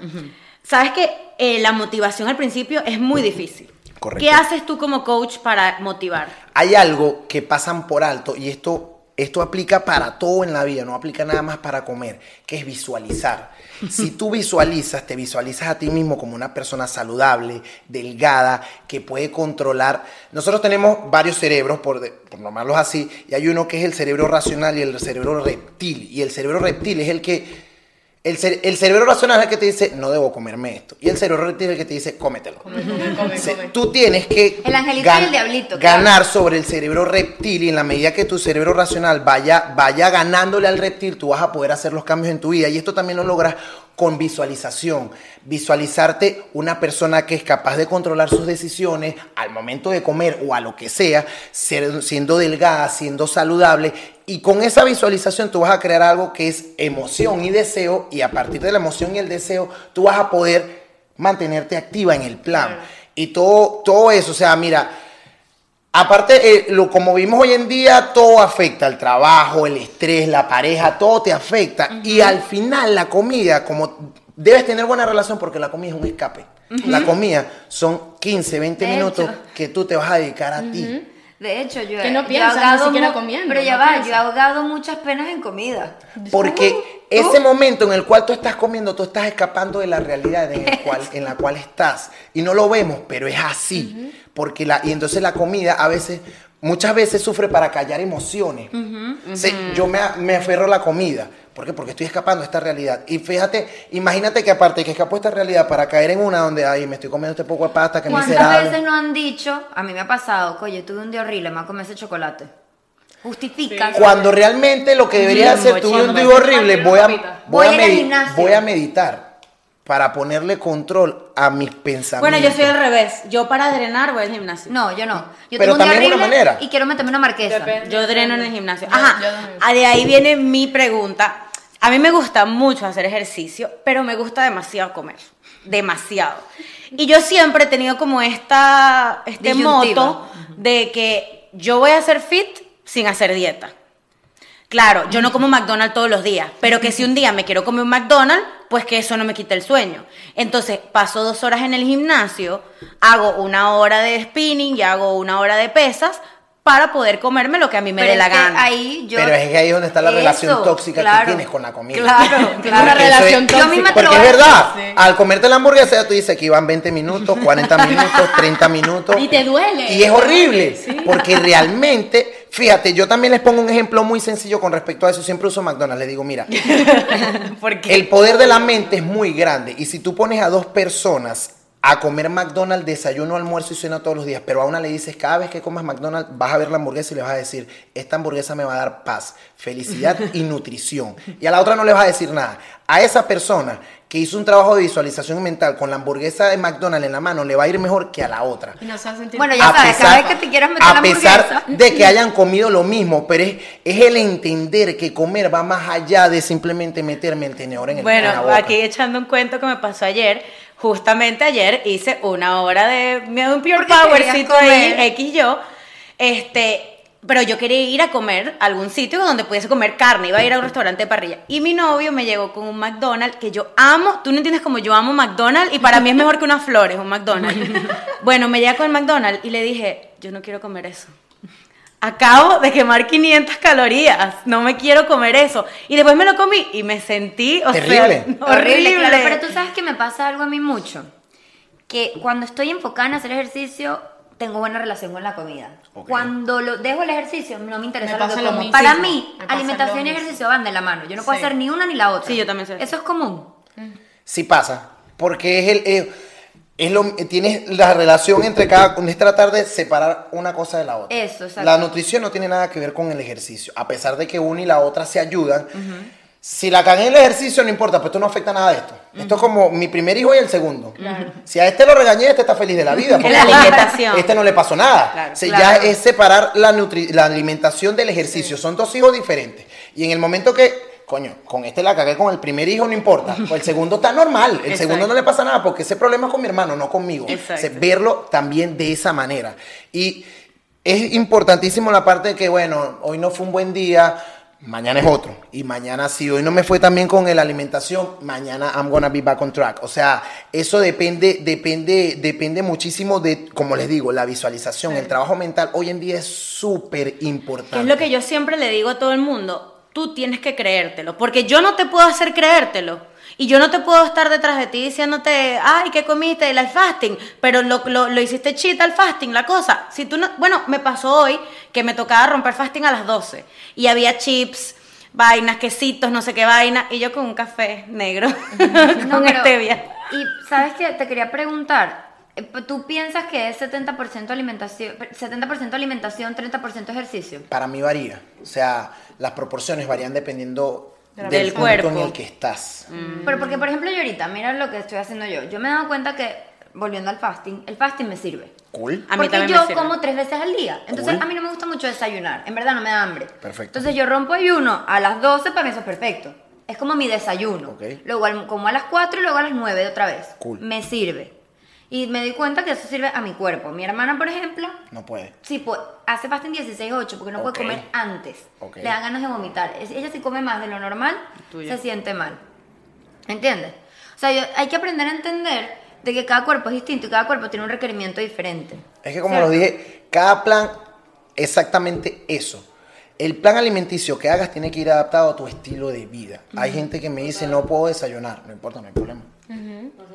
Sabes que eh, la motivación al principio es muy difícil. Correcto. ¿Qué haces tú como coach para motivar? hay algo que pasan por alto y esto, esto aplica para todo en la vida, no aplica nada más para comer, que es visualizar. <laughs> Si tú visualizas, te visualizas a ti mismo como una persona saludable, delgada, que puede controlar. Nosotros tenemos varios cerebros, por, de- por nombrarlos así, y hay uno que es el cerebro racional y el cerebro reptil. Y el cerebro reptil es el que el, cere- el cerebro racional es el que te dice, no debo comerme esto. Y el cerebro reptil es el que te dice, cómetelo. Come, come, come, Se- come. Tú tienes que El angelito y el diablito, claro. ganar sobre el cerebro reptil y en la medida que tu cerebro racional vaya, vaya ganándole al reptil, tú vas a poder hacer los cambios en tu vida. Y esto también lo logras con visualización. Visualizarte una persona que es capaz de controlar sus decisiones al momento de comer o a lo que sea, ser- siendo delgada, siendo saludable. Y con esa visualización tú vas a crear algo que es emoción y deseo. Y a partir de la emoción y el deseo, tú vas a poder mantenerte activa en el plan. Y todo, todo eso, o sea, mira, aparte, eh, lo, como vimos hoy en día, todo afecta, el trabajo, el estrés, la pareja, todo te afecta. Y al final la comida, como debes tener buena relación porque la comida es un escape. La comida son 15, 20 De minutos que tú te vas a dedicar a ti. De hecho, yo, Que no yo he ni ahogado siquiera mu- comiendo, Pero ya no va, piensas. yo he ahogado muchas penas en comida. Porque ese momento en el cual tú estás comiendo, tú estás escapando de la realidad en, el cual, en la cual estás. Y no lo vemos, pero es así. Porque la, y entonces la comida a veces, muchas veces sufre para callar emociones. Se- yo me, me aferro a la comida. ¿Por qué? Porque estoy escapando de esta realidad. Y fíjate, imagínate que aparte que escapo de esta realidad para caer en una donde, ay, me estoy comiendo este poco de pasta, que ¿Cuántas miserable. veces no han dicho? A mí me ha pasado, oye, tuve un día horrible, me voy a comer ese chocolate. justificas. Cuando realmente lo que debería hacer tú chimbo, un día horrible, voy a, Voy voy, a voy meditar para ponerle control a mis pensamientos. Bueno, yo soy al revés. Yo para drenar voy al gimnasio. No, yo no. Yo Pero tengo un día también es una manera. Y quiero meterme una marquesa. Depende. Yo dreno en el gimnasio. Ajá. yo. Ah, De ahí viene mi pregunta. A mí me gusta mucho hacer ejercicio, pero me gusta demasiado comer. Demasiado. Y yo siempre he tenido como esta, este Disyuntiva. moto de que yo voy a hacer fit sin hacer dieta. Claro, yo no como McDonald's todos los días, pero que si un día me quiero comer un McDonald's, pues que eso no me quite el sueño. Entonces, paso dos horas en el gimnasio, hago una hora de spinning y hago una hora de pesas para poder comerme lo que a mí me Pero dé la gana. Ahí yo, Pero es que ahí es donde está la Eso, relación tóxica claro, que tienes con la comida. Claro, claro. Una relación es- tóxica. Porque es verdad, sí. al comerte la hamburguesa ya tú dices que iban 20 minutos, 40 minutos, 30 minutos. Y te duele. Y es horrible, porque realmente, fíjate, yo también les pongo un ejemplo muy sencillo con respecto a eso. Siempre uso McDonald's, le digo, mira, <laughs> Porque el poder de la mente es muy grande. Y si tú pones a dos personas a comer McDonald's, desayuno, almuerzo y cena todos los días, pero a una le dices, cada vez que comas McDonald's, vas a ver la hamburguesa y le vas a decir, esta hamburguesa me va a dar paz, felicidad y <laughs> nutrición. Y a la otra no le vas a decir nada. A esa persona que hizo un trabajo de visualización mental con la hamburguesa de McDonald's en la mano, le va a ir mejor que a la otra. Y no se va a sentir Bueno, ya A sabes, cada vez que te quieras meter a la pesar hamburguesa. de que hayan comido lo mismo, pero es, es el entender que comer va más allá de simplemente meterme el tenedor en, el, en la Bueno, boca. aquí echando un cuento que me pasó ayer. Justamente ayer hice una hora de, me dio un Pure Powercito ahí. X yo. Este, pero yo quería ir a comer a algún sitio donde pudiese comer carne. Iba a ir a un restaurante de parrilla. Y mi novio me llegó con un McDonald's que yo amo. Tú no entiendes como yo amo McDonald's y para mí es mejor que unas flores, un McDonald's. <laughs> bueno, me llega con el McDonald's y le dije, yo no quiero comer eso. Acabo de quemar 500 calorías, no me quiero comer eso. Y después me lo comí y me sentí, o Terrible. <laughs> sea, Horrible, claro. Pero tú sabes que me pasa algo a mí mucho. Que cuando estoy enfocada en hacer ejercicio, tengo buena relación con la comida. Cuando lo dejo el ejercicio, no me interesa Me lo que como. mismo. Para mí, me alimentación y ejercicio van de la mano. Yo no puedo Sí. hacer ni una ni la otra. Sí, yo también así. Eso es común. Sí pasa, porque es el eh, es lo tienes la relación entre cada es tratar de separar una cosa de la otra. Eso, exacto. La nutrición no tiene nada que ver con el ejercicio, a pesar de que una y la otra se ayudan. Si la cagué en el ejercicio, no importa, pues esto no afecta nada de esto. Esto es como mi primer hijo y el segundo. Si a este lo regañé, este está feliz de la vida. <laughs> porque la alimentación. Este no le pasó nada. Claro, O sea, claro. Ya es separar la, nutri- la alimentación del ejercicio. Son dos hijos diferentes. Y en el momento que, coño, con este la cagué con el primer hijo, no importa. <laughs> Pues el segundo está normal. El Exacto. segundo no le pasa nada porque ese problema es con mi hermano, no conmigo. Exacto. O sea, verlo también de esa manera. Y es importantísimo la parte de que, bueno, hoy no fue un buen día, mañana es otro. Y mañana, si hoy no me fue tan bien con la alimentación, mañana I'm gonna be back on track. O sea, eso depende, depende, depende muchísimo de, como les digo, la visualización, el trabajo mental hoy en día es súper importante. Es lo que yo siempre le digo a todo el mundo, tú tienes que creértelo, porque yo no te puedo hacer creértelo. Y yo no te puedo estar detrás de ti diciéndote, ay, ¿qué comiste? El fasting, pero lo, lo, lo hiciste chita el fasting, la cosa. Si tú no, bueno, me pasó hoy que me tocaba romper fasting a las 12 y había chips, vainas, quesitos, no sé qué vaina, y yo con un café negro, <laughs> No, con pero- stevia. Y sabes que te quería preguntar, eh, ¿tú piensas que es 70% alimentación, 70% alimentación, 30% ejercicio? Para mí varía. O sea, las proporciones varían dependiendo del, Del cuerpo. en el que estás. Pero porque, por ejemplo, yo ahorita, mira lo que estoy haciendo yo. Yo me he dado cuenta que, volviendo al fasting, el fasting me sirve. Cool. A mí Porque yo me sirve. como tres veces al día. Entonces, Cool. a mí no me gusta mucho desayunar. En verdad, no me da hambre. Perfecto. Entonces, yo rompo ayuno a las 12, para mí eso es perfecto. Es como mi desayuno. Ok. Luego, como a las 4 y luego a las 9 de otra vez. Cool. Me sirve. Y me di cuenta que eso sirve a mi cuerpo. Mi hermana, por ejemplo, No puede. Sí, pues hace fasting 16-8 porque no Ok. puede comer antes. Ok. Le dan ganas de vomitar. Ella si come más de lo normal, se siente mal. ¿Entiendes? O sea, yo- hay que aprender a entender de que cada cuerpo es distinto y cada cuerpo tiene un requerimiento diferente. Es que como ¿Cierto? lo dije, cada plan, exactamente eso. El plan alimenticio que hagas tiene que ir adaptado a tu estilo de vida. Hay gente que me dice, no puedo desayunar. No importa, no hay problema.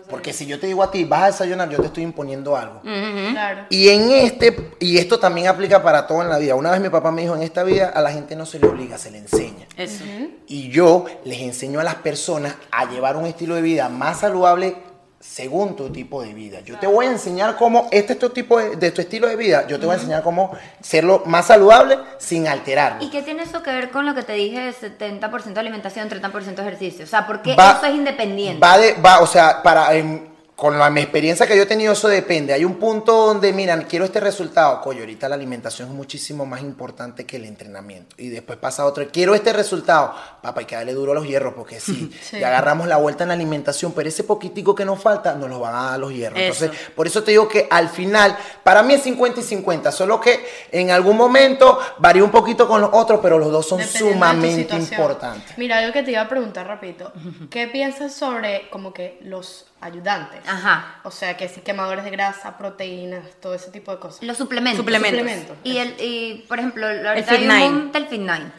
Porque si yo te digo a ti, vas a desayunar, yo te estoy imponiendo algo. Claro. Y en este, y esto también aplica para todo en la vida. Una vez mi papá me dijo, en esta vida a la gente no se le obliga, se le enseña. Eso. Y yo les enseño a las personas a llevar un estilo de vida más saludable según tu tipo de vida. Yo te voy a enseñar cómo, este es tu tipo de, de tu estilo de vida, yo te voy a enseñar cómo serlo más saludable sin alterarlo. ¿Y qué tiene eso que ver con lo que te dije de 70% alimentación, 30% ejercicio? O sea, ¿por qué Va- eso es independiente? Va, de, va, o sea, para, em, con la mi experiencia que yo he tenido, eso depende. Hay un punto donde, miran, quiero este resultado. Coño, ahorita la alimentación es muchísimo más importante que el entrenamiento. Y después pasa otro, quiero este resultado. Papá, hay que darle duro a los hierros, porque si <laughs> Sí. le agarramos la vuelta en la alimentación, pero ese poquitico que nos falta, nos lo van a dar los hierros. Eso. Entonces, por eso te digo que al final, para mí es 50 y 50, solo que en algún momento varía un poquito con los otros, pero los dos son Dependiendo sumamente importantes. Mira, algo que te iba a preguntar rapidito. ¿Qué piensas sobre como que los ayudantes? Ajá. O sea, que si quemadores de grasa, proteínas, todo ese tipo de cosas. Los suplementos. Suplementos. Suplementos. Y, el, y, por ejemplo, ahorita Fit hay un del Fit Nine.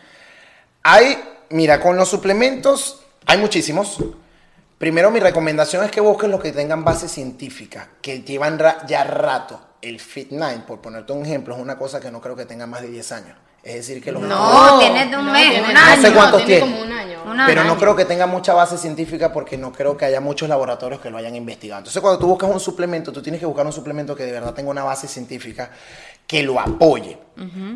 Hay, mira, con los suplementos hay muchísimos. Primero, mi recomendación es que busques los que tengan base científica, que llevan ra- ya rato. El Fit9, por ponerte un ejemplo, es una cosa que no creo que tenga más de 10 años. Es decir, que los No, tiene de un No, mes, tiene- un No año. sé cuántos tiene tiene. como un año. Una- pero no creo que tenga mucha base científica porque no creo que haya muchos laboratorios que lo hayan investigado. Entonces, cuando tú buscas un suplemento, tú tienes que buscar un suplemento que de verdad tenga una base científica que lo apoye.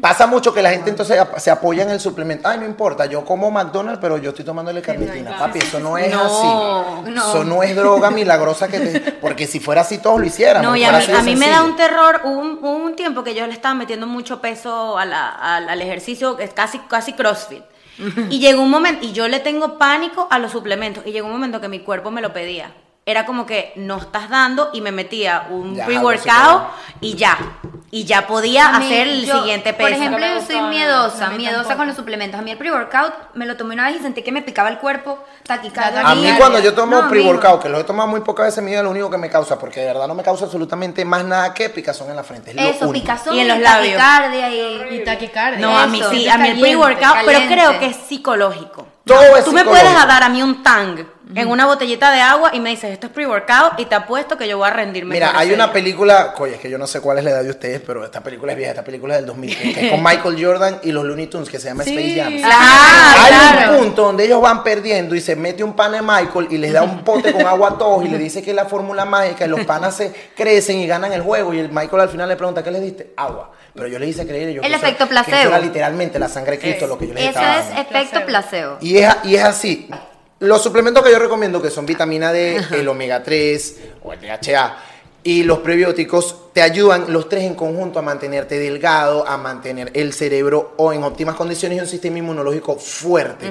Pasa mucho que la gente entonces ap- se apoya en el suplemento. Ay, no importa, yo como McDonald's, pero yo estoy tomándole carnitina. Papi, eso no es No, así. no. Eso no es droga milagrosa que te... <laughs> Porque si fuera así, todos lo hiciéramos. No, y a mí, a me da un terror, hubo un, un tiempo que yo le estaba metiendo mucho peso a la- al ejercicio, que es casi, casi CrossFit. <laughs> Y llegó un momento, y yo le tengo pánico a los suplementos, y llegó un momento que mi cuerpo me lo pedía. Era como que no estás dando y me metía un pre-workout y ya. Y ya podía mí, hacer el yo, siguiente Por peso. ejemplo, No me yo soy miedosa, miedosa tampoco. con los suplementos. A mí el pre-workout me lo tomé una vez y sentí que me picaba el cuerpo, taquicardia. A mí cuando yo tomo No, pre-workout, que lo he tomado muy pocas veces mi vida, lo único que me causa, porque de verdad no me causa absolutamente más nada que picazón en la frente. Es lo Eso, único. picazón Y en los labios. taquicardia y... Y taquicardia. No, a mí Eso, sí, es a mí el caliente, pre-workout, pero creo que es psicológico. Todo es Tú me puedes dar a mí un tang en una botellita de agua y me dices, esto es pre-workout y te apuesto que yo voy a rendirme. Mira, hay una película, coño, es que yo no sé cuál es la edad de ustedes, pero esta película es vieja, esta película es del 2000, que es con Michael Jordan y los Looney Tunes, que se llama Sí. Space Jam. Ah, Hay claro. un punto donde ellos van perdiendo y se mete un pan de Michael y les da un pote con agua a todos y le dice que es la fórmula mágica y los panas se crecen y ganan el juego y el Michael al final le pregunta, ¿qué les diste? Agua. Pero yo les hice creer y yo El que eso- efecto que eso placebo. era literalmente la sangre de Cristo lo que yo les Eso estaba es dando. efecto placebo. Y es, y es así. Los suplementos que yo recomiendo, que son vitamina D, el omega 3 o el DHA, y los prebióticos, te ayudan los tres en conjunto a mantenerte delgado, a mantener el cerebro o en óptimas condiciones y un sistema inmunológico fuerte.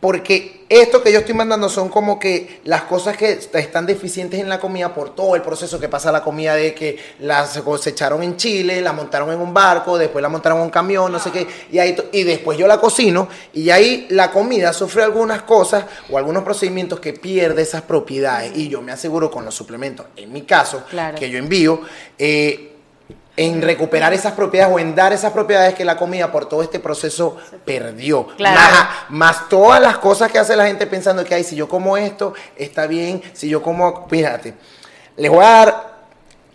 Porque esto que yo estoy mandando son como que las cosas que están deficientes en la comida por todo el proceso que pasa la comida de que la se cosecharon en Chile, la montaron en un barco, después la montaron en un camión, no sé qué, y, ahí, y después yo la cocino y ahí la comida sufre algunas cosas o algunos procedimientos que pierde esas propiedades y yo me aseguro con los suplementos, en mi caso, Claro. que yo envío, eh, en recuperar esas propiedades o en dar esas propiedades que la comida por todo este proceso perdió. Claro. Más, más todas las cosas que hace la gente pensando que, ay, si yo como esto, está bien, si yo como, fíjate, les voy a dar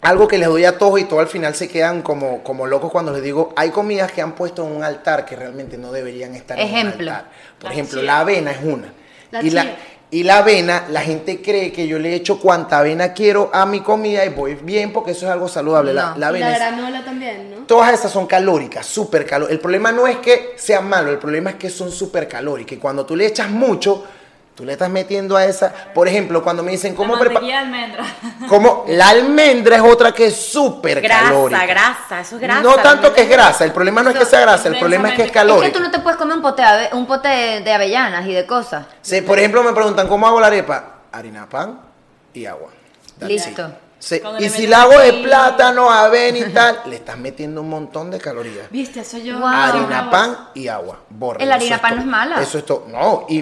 algo que les doy a todos y todos al final se quedan como, como locos cuando les digo, hay comidas que han puesto en un altar que realmente no deberían estar en un altar. Por La ejemplo, chía. la avena es una. La y, la, chía. Y la avena, la gente cree que yo le echo cuanta avena quiero a mi comida y voy bien porque eso es algo saludable. La, No. la Y avena la es- granola también, ¿no? Todas esas son calóricas, súper calóricas. El problema no es que sean malos, el problema es que son súper calóricas. Y cuando tú le echas mucho, tú le estás metiendo a esa. Por ejemplo, cuando me dicen cómo preparar. <laughs> Como la almendra es otra que es súper Grasa, calórica. grasa, eso es grasa. No tanto que es grasa, el problema no es que sea grasa, el problema es que es Es que calórica. tú no te puedes comer un pote un pote de, de avellanas y de cosas. Sí, por ejemplo, me preguntan cómo hago la arepa. Harina, pan y agua. That's Listo. it. Sí, Y si la hago de plátano, avena y <laughs> tal, le estás metiendo un montón de calorías. Viste, eso yo. Wow. harina, pan y agua. Borra. El harina pan no es mala. Eso es todo. No, y,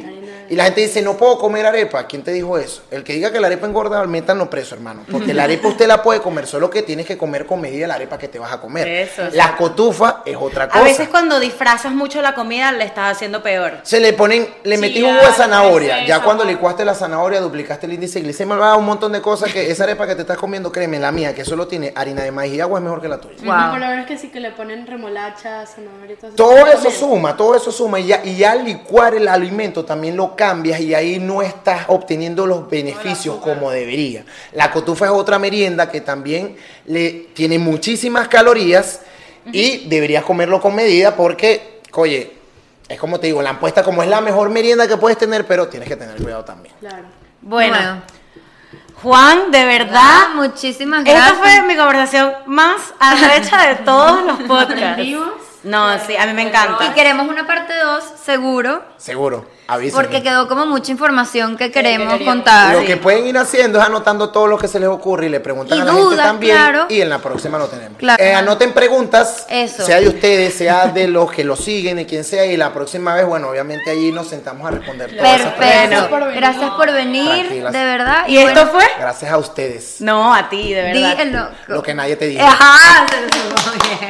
y la gente dice, no puedo comer arepa. ¿Quién te dijo eso? El que diga que la arepa engorda, métanlo preso, hermano. Porque la arepa usted la puede comer, solo que tienes que comer con medida la arepa que te vas a comer. Eso, la cotufa es otra cosa. A veces cuando disfrazas mucho la comida le estás haciendo peor. Se le ponen, le metí Chía, un huevo de zanahoria. Ya cuando licuaste la zanahoria, duplicaste el índice glicémico, va un montón de cosas que esa arepa que te estás comiendo, créeme, la mía, que solo tiene harina de maíz y agua, es mejor que la tuya. Wow. Por lo menos que sí que le ponen remolacha, zanahoria y todo eso. Todo eso suma, todo eso suma y ya, y ya al licuar el alimento también lo cambias y ahí no estás obteniendo los beneficios como debería. La cotufa es otra merienda que también le tiene muchísimas calorías y deberías comerlo con medida porque, oye, es como te digo, la han puesta como es la mejor merienda que puedes tener, pero tienes que tener cuidado también. Claro. Bueno, Juan, de verdad, Ah, muchísimas gracias. esta fue mi conversación más arrecha de todos los podcasts. No, sí, a mí me Y encanta. queremos una parte 2, seguro, Seguro, avísenme. porque quedó como mucha información que queremos contar. Lo que pueden ir haciendo es anotando todo lo que se les ocurre y le preguntan Y a la gente dudas, también. claro. Y en la próxima lo tenemos. Claro. Eh, anoten preguntas, Eso. sea de ustedes, sea de los que lo siguen, de quien sea. Y la próxima vez, bueno, obviamente allí nos sentamos a responder todas esas Perfecto. preguntas. Gracias por venir, Tranquilas. de verdad. ¿Y esto bueno, fue? Gracias a ustedes. No, a ti, de verdad. loco. Lo que nadie te dice. Ajá, se lo supo bien.